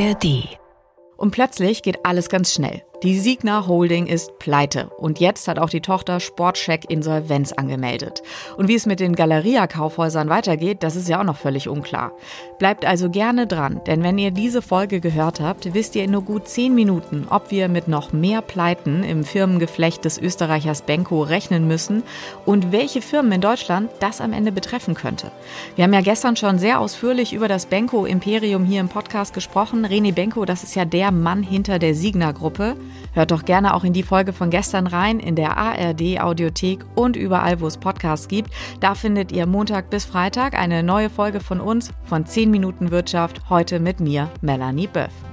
ARD. Und plötzlich geht alles ganz schnell. Die Signa Holding ist pleite und jetzt hat auch die Tochter Sportcheck Insolvenz angemeldet. Und wie es mit den Galeria-Kaufhäusern weitergeht, das ist ja auch noch völlig unklar. Bleibt also gerne dran, denn wenn ihr diese Folge gehört habt, wisst ihr in nur gut zehn Minuten, ob wir mit noch mehr Pleiten im Firmengeflecht des Österreichers Benko rechnen müssen und welche Firmen in Deutschland das am Ende betreffen könnte. Wir haben ja gestern schon sehr ausführlich über das Benko-Imperium hier im Podcast gesprochen. René Benko, das ist ja der Mann hinter der Signa-Gruppe. Hört doch gerne auch in die Folge von gestern rein, in der ARD Audiothek und überall, wo es Podcasts gibt. Da findet ihr Montag bis Freitag eine neue Folge von uns von 10 Minuten Wirtschaft, heute mit mir, Melanie Böff.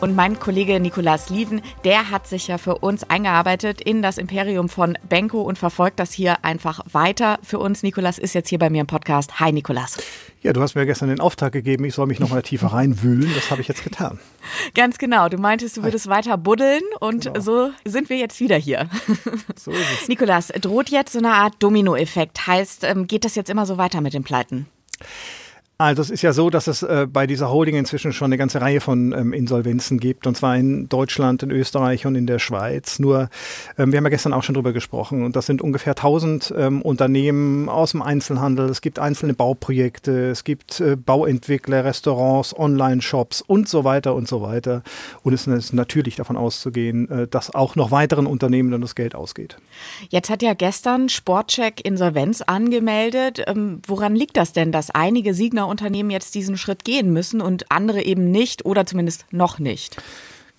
Und mein Kollege Nikolas Lieven, der hat sich ja für uns eingearbeitet in das Imperium von Benko und verfolgt das hier einfach weiter. Für uns, Nikolas ist jetzt hier bei mir im Podcast. Hi, Nikolas. Ja, du hast mir gestern den Auftrag gegeben, ich soll mich noch mal tiefer reinwühlen. Das habe ich jetzt getan. Ganz genau. Du meintest, du würdest weiter buddeln und genau. so sind wir jetzt wieder hier. So ist es. Nikolas, droht jetzt so eine Art Dominoeffekt? Heißt, ähm, geht das jetzt immer so weiter mit den Pleiten? Also es ist ja so, dass es äh, bei dieser Holding inzwischen schon eine ganze Reihe von ähm, Insolvenzen gibt, und zwar in Deutschland, in Österreich und in der Schweiz. Nur, ähm, wir haben ja gestern auch schon drüber gesprochen, und das sind ungefähr 1000 ähm, Unternehmen aus dem Einzelhandel. Es gibt einzelne Bauprojekte, es gibt äh, Bauentwickler, Restaurants, Online-Shops und so weiter und so weiter. Und es ist natürlich davon auszugehen, äh, dass auch noch weiteren Unternehmen dann das Geld ausgeht. Jetzt hat ja gestern Sportcheck Insolvenz angemeldet. Ähm, woran liegt das denn, dass einige Siegner Unternehmen jetzt diesen Schritt gehen müssen und andere eben nicht oder zumindest noch nicht.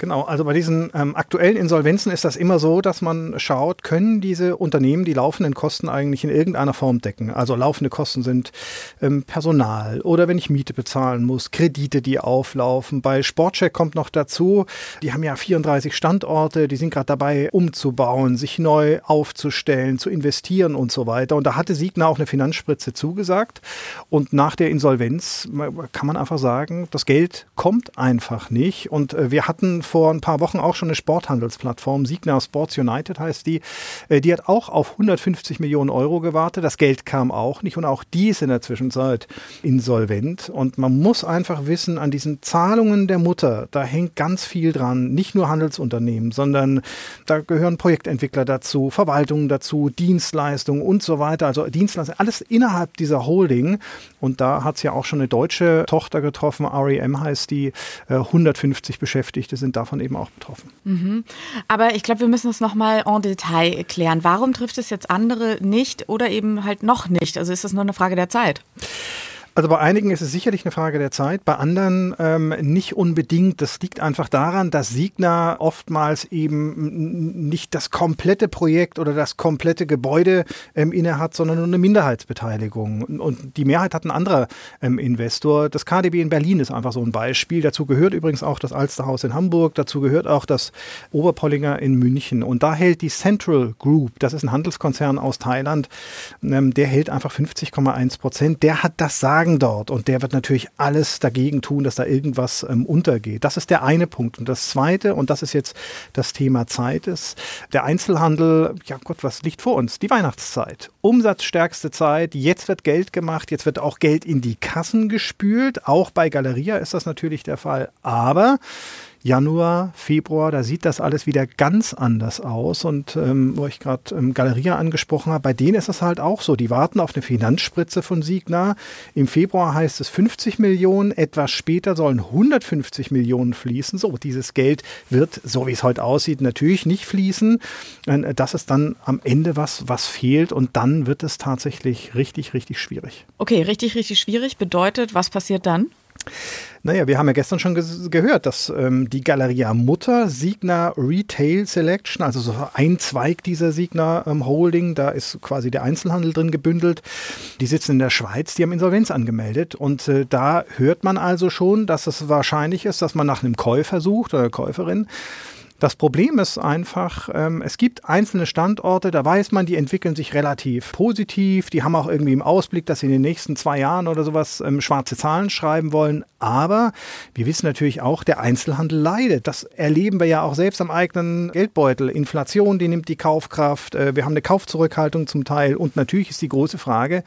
Genau, also bei diesen ähm, aktuellen Insolvenzen ist das immer so, dass man schaut, können diese Unternehmen die laufenden Kosten eigentlich in irgendeiner Form decken. Also laufende Kosten sind ähm, Personal oder wenn ich Miete bezahlen muss, Kredite, die auflaufen. Bei Sportcheck kommt noch dazu, die haben ja 34 Standorte, die sind gerade dabei umzubauen, sich neu aufzustellen, zu investieren und so weiter. Und da hatte Siegner auch eine Finanzspritze zugesagt. Und nach der Insolvenz kann man einfach sagen, das Geld kommt einfach nicht. Und äh, wir hatten vor ein paar Wochen auch schon eine Sporthandelsplattform, Signa Sports United heißt die. Äh, die hat auch auf 150 Millionen Euro gewartet. Das Geld kam auch nicht und auch die ist in der Zwischenzeit insolvent. Und man muss einfach wissen, an diesen Zahlungen der Mutter, da hängt ganz viel dran. Nicht nur Handelsunternehmen, sondern da gehören Projektentwickler dazu, Verwaltungen dazu, Dienstleistungen und so weiter. Also Dienstleistungen, alles innerhalb dieser Holding. Und da hat es ja auch schon eine deutsche Tochter getroffen, REM heißt die. 150 äh, Beschäftigte sind da davon eben auch betroffen. Mhm. Aber ich glaube, wir müssen es nochmal en Detail erklären. Warum trifft es jetzt andere nicht oder eben halt noch nicht? Also ist das nur eine Frage der Zeit? Also bei einigen ist es sicherlich eine Frage der Zeit, bei anderen ähm, nicht unbedingt. Das liegt einfach daran, dass Signa oftmals eben nicht das komplette Projekt oder das komplette Gebäude ähm, innehat, sondern nur eine Minderheitsbeteiligung. Und die Mehrheit hat ein anderer ähm, Investor. Das KDB in Berlin ist einfach so ein Beispiel. Dazu gehört übrigens auch das Alsterhaus in Hamburg, dazu gehört auch das Oberpollinger in München. Und da hält die Central Group, das ist ein Handelskonzern aus Thailand, ähm, der hält einfach 50,1 Prozent. Der hat das Sagen Sagen dort und der wird natürlich alles dagegen tun, dass da irgendwas ähm, untergeht. Das ist der eine Punkt. Und das zweite, und das ist jetzt das Thema Zeit, ist der Einzelhandel, ja Gott, was liegt vor uns? Die Weihnachtszeit. Umsatzstärkste Zeit, jetzt wird Geld gemacht, jetzt wird auch Geld in die Kassen gespült. Auch bei Galeria ist das natürlich der Fall. Aber Januar, Februar, da sieht das alles wieder ganz anders aus. Und ähm, wo ich gerade ähm, Galeria angesprochen habe, bei denen ist es halt auch so. Die warten auf eine Finanzspritze von Signa. Im Februar heißt es 50 Millionen, etwas später sollen 150 Millionen fließen. So, dieses Geld wird, so wie es heute aussieht, natürlich nicht fließen. Äh, das ist dann am Ende was, was fehlt und dann wird es tatsächlich richtig, richtig schwierig. Okay, richtig, richtig schwierig bedeutet, was passiert dann? Naja, wir haben ja gestern schon ge gehört, dass ähm, die Galeria Mutter Signa Retail Selection, also so ein Zweig dieser Signa ähm, Holding, da ist quasi der Einzelhandel drin gebündelt, die sitzen in der Schweiz, die haben Insolvenz angemeldet. Und äh, da hört man also schon, dass es wahrscheinlich ist, dass man nach einem Käufer sucht oder Käuferin. Das Problem ist einfach, ähm, es gibt einzelne Standorte, da weiß man, die entwickeln sich relativ positiv, die haben auch irgendwie im Ausblick, dass sie in den nächsten zwei Jahren oder sowas ähm, schwarze Zahlen schreiben wollen. Aber wir wissen natürlich auch, der Einzelhandel leidet. Das erleben wir ja auch selbst am eigenen Geldbeutel. Inflation, die nimmt die Kaufkraft. Äh, wir haben eine Kaufzurückhaltung zum Teil. Und natürlich ist die große Frage,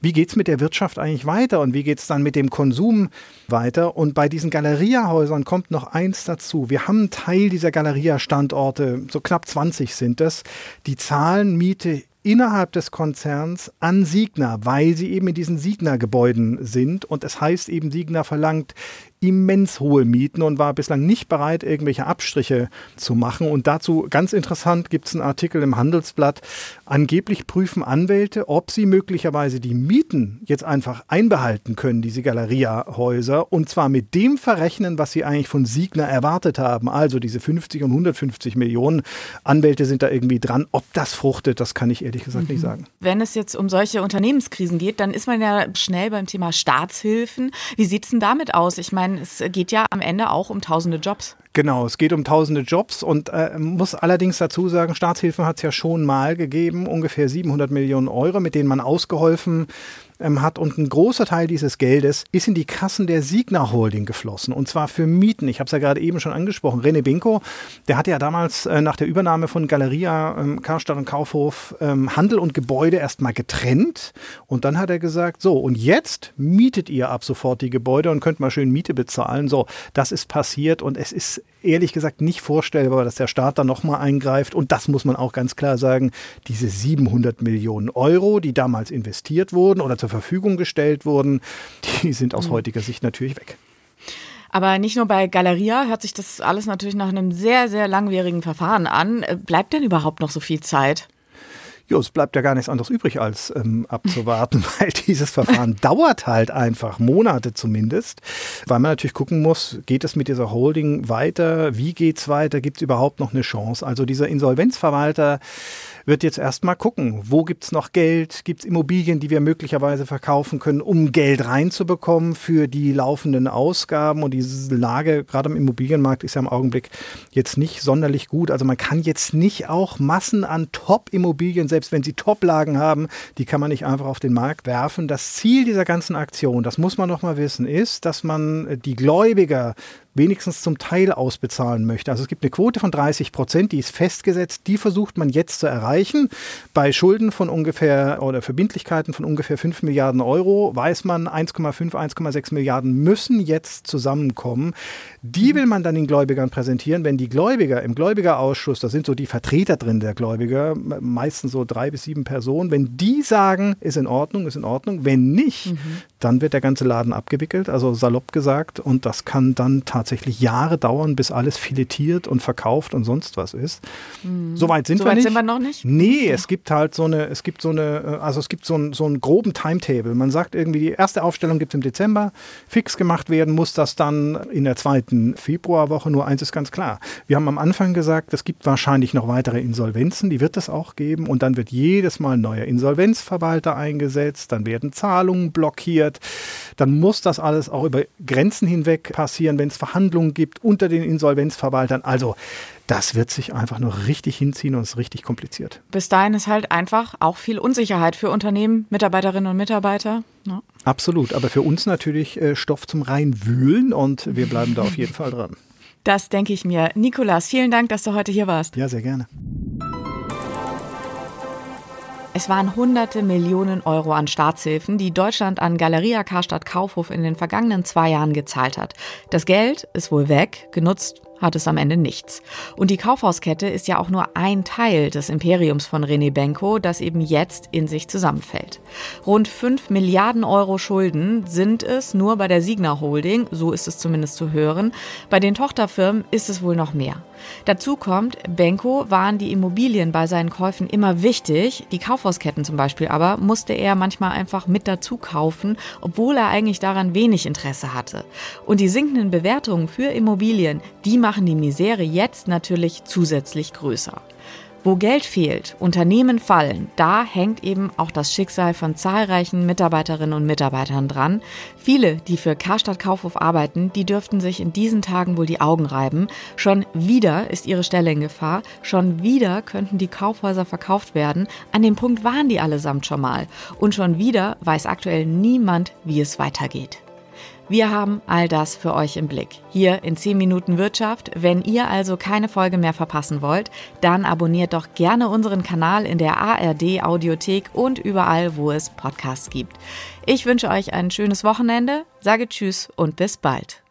wie geht's mit der Wirtschaft eigentlich weiter und wie geht's dann mit dem Konsum weiter? Und bei diesen Galeriahäusern kommt noch eins dazu. Wir haben einen Teil dieser Galeria-Standorte, so knapp 20 sind es, die zahlen Miete innerhalb des Konzerns an Signa, weil sie eben in diesen Signa-Gebäuden sind. Und es heißt eben, Signa verlangt immens hohe Mieten und war bislang nicht bereit, irgendwelche Abstriche zu machen. Und dazu ganz interessant gibt es einen Artikel im Handelsblatt. Angeblich prüfen Anwälte, ob sie möglicherweise die Mieten jetzt einfach einbehalten können, diese Galeria-Häuser, und zwar mit dem verrechnen, was sie eigentlich von Signer erwartet haben. Also diese 50 und 150 Millionen Anwälte sind da irgendwie dran. Ob das fruchtet, das kann ich ehrlich gesagt mhm. nicht sagen. Wenn es jetzt um solche Unternehmenskrisen geht, dann ist man ja schnell beim Thema Staatshilfen. Wie sieht es denn damit aus? Ich meine, meine, es geht ja am Ende auch um tausende Jobs. Genau, es geht um tausende Jobs und äh, muss allerdings dazu sagen, Staatshilfen hat es ja schon mal gegeben, ungefähr 700 Millionen Euro, mit denen man ausgeholfen ähm, hat. Und ein großer Teil dieses Geldes ist in die Kassen der Signa Holding geflossen. Und zwar für Mieten. Ich habe es ja gerade eben schon angesprochen. René Binko, der hatte ja damals äh, nach der Übernahme von Galeria, ähm, Karstadt und Kaufhof ähm, Handel und Gebäude erstmal getrennt. Und dann hat er gesagt, so, und jetzt mietet ihr ab sofort die Gebäude und könnt mal schön Miete bezahlen. So, das ist passiert und es ist ehrlich gesagt nicht vorstellbar, dass der Staat da nochmal eingreift. Und das muss man auch ganz klar sagen, diese 700 Millionen Euro, die damals investiert wurden oder zur Verfügung gestellt wurden, die sind aus mhm. heutiger Sicht natürlich weg. Aber nicht nur bei Galeria hört sich das alles natürlich nach einem sehr, sehr langwierigen Verfahren an. Bleibt denn überhaupt noch so viel Zeit? Ja, es bleibt ja gar nichts anderes übrig, als ähm, abzuwarten, weil dieses Verfahren dauert halt einfach, Monate zumindest, weil man natürlich gucken muss, geht es mit dieser Holding weiter, wie geht es weiter, gibt es überhaupt noch eine Chance? Also dieser Insolvenzverwalter, wird jetzt erstmal gucken, wo gibt es noch Geld, gibt es Immobilien, die wir möglicherweise verkaufen können, um Geld reinzubekommen für die laufenden Ausgaben. Und diese Lage, gerade im Immobilienmarkt, ist ja im Augenblick jetzt nicht sonderlich gut. Also man kann jetzt nicht auch Massen an Top-Immobilien, selbst wenn sie Top-Lagen haben, die kann man nicht einfach auf den Markt werfen. Das Ziel dieser ganzen Aktion, das muss man noch mal wissen, ist, dass man die Gläubiger wenigstens zum Teil ausbezahlen möchte. Also es gibt eine Quote von 30 Prozent, die ist festgesetzt, die versucht man jetzt zu erreichen. Bei Schulden von ungefähr oder Verbindlichkeiten von ungefähr 5 Milliarden Euro weiß man, 1,5, 1,6 Milliarden müssen jetzt zusammenkommen. Die will man dann den Gläubigern präsentieren. Wenn die Gläubiger im Gläubigerausschuss, da sind so die Vertreter drin der Gläubiger, meistens so drei bis sieben Personen, wenn die sagen, ist in Ordnung, ist in Ordnung, wenn nicht, mhm. dann wird der ganze Laden abgewickelt, also salopp gesagt, und das kann dann tatsächlich tatsächlich Jahre dauern, bis alles filetiert und verkauft und sonst was ist. Mhm. Soweit sind so wir nicht. sind wir noch nicht? Nee, ja. es gibt halt so eine, es gibt so eine, also es gibt so, ein, so einen groben Timetable. Man sagt irgendwie, die erste Aufstellung gibt es im Dezember, fix gemacht werden muss das dann in der zweiten Februarwoche. Nur eins ist ganz klar. Wir haben am Anfang gesagt, es gibt wahrscheinlich noch weitere Insolvenzen, die wird es auch geben und dann wird jedes Mal ein neuer Insolvenzverwalter eingesetzt, dann werden Zahlungen blockiert, dann muss das alles auch über Grenzen hinweg passieren, wenn es Verhandlungen gibt unter den Insolvenzverwaltern. Also das wird sich einfach nur richtig hinziehen und ist richtig kompliziert. Bis dahin ist halt einfach auch viel Unsicherheit für Unternehmen, Mitarbeiterinnen und Mitarbeiter. Ja. Absolut, aber für uns natürlich äh, Stoff zum Reinwühlen und wir bleiben da auf jeden Fall dran. Das denke ich mir. Nikolas, vielen Dank, dass du heute hier warst. Ja, sehr gerne. Es waren hunderte Millionen Euro an Staatshilfen, die Deutschland an Galeria Karstadt Kaufhof in den vergangenen zwei Jahren gezahlt hat. Das Geld ist wohl weg, genutzt hat es am Ende nichts. Und die Kaufhauskette ist ja auch nur ein Teil des Imperiums von René Benko, das eben jetzt in sich zusammenfällt. Rund 5 Milliarden Euro Schulden sind es nur bei der Signa Holding, so ist es zumindest zu hören. Bei den Tochterfirmen ist es wohl noch mehr. Dazu kommt, Benko waren die Immobilien bei seinen Käufen immer wichtig, die Kaufhausketten zum Beispiel aber musste er manchmal einfach mit dazu kaufen, obwohl er eigentlich daran wenig Interesse hatte. Und die sinkenden Bewertungen für Immobilien, die machen die Misere jetzt natürlich zusätzlich größer. Wo Geld fehlt, Unternehmen fallen, da hängt eben auch das Schicksal von zahlreichen Mitarbeiterinnen und Mitarbeitern dran. Viele, die für Karstadt Kaufhof arbeiten, die dürften sich in diesen Tagen wohl die Augen reiben. Schon wieder ist ihre Stelle in Gefahr, schon wieder könnten die Kaufhäuser verkauft werden. An dem Punkt waren die allesamt schon mal. Und schon wieder weiß aktuell niemand, wie es weitergeht. Wir haben all das für euch im Blick. Hier in 10 Minuten Wirtschaft. Wenn ihr also keine Folge mehr verpassen wollt, dann abonniert doch gerne unseren Kanal in der ARD Audiothek und überall, wo es Podcasts gibt. Ich wünsche euch ein schönes Wochenende, sage Tschüss und bis bald.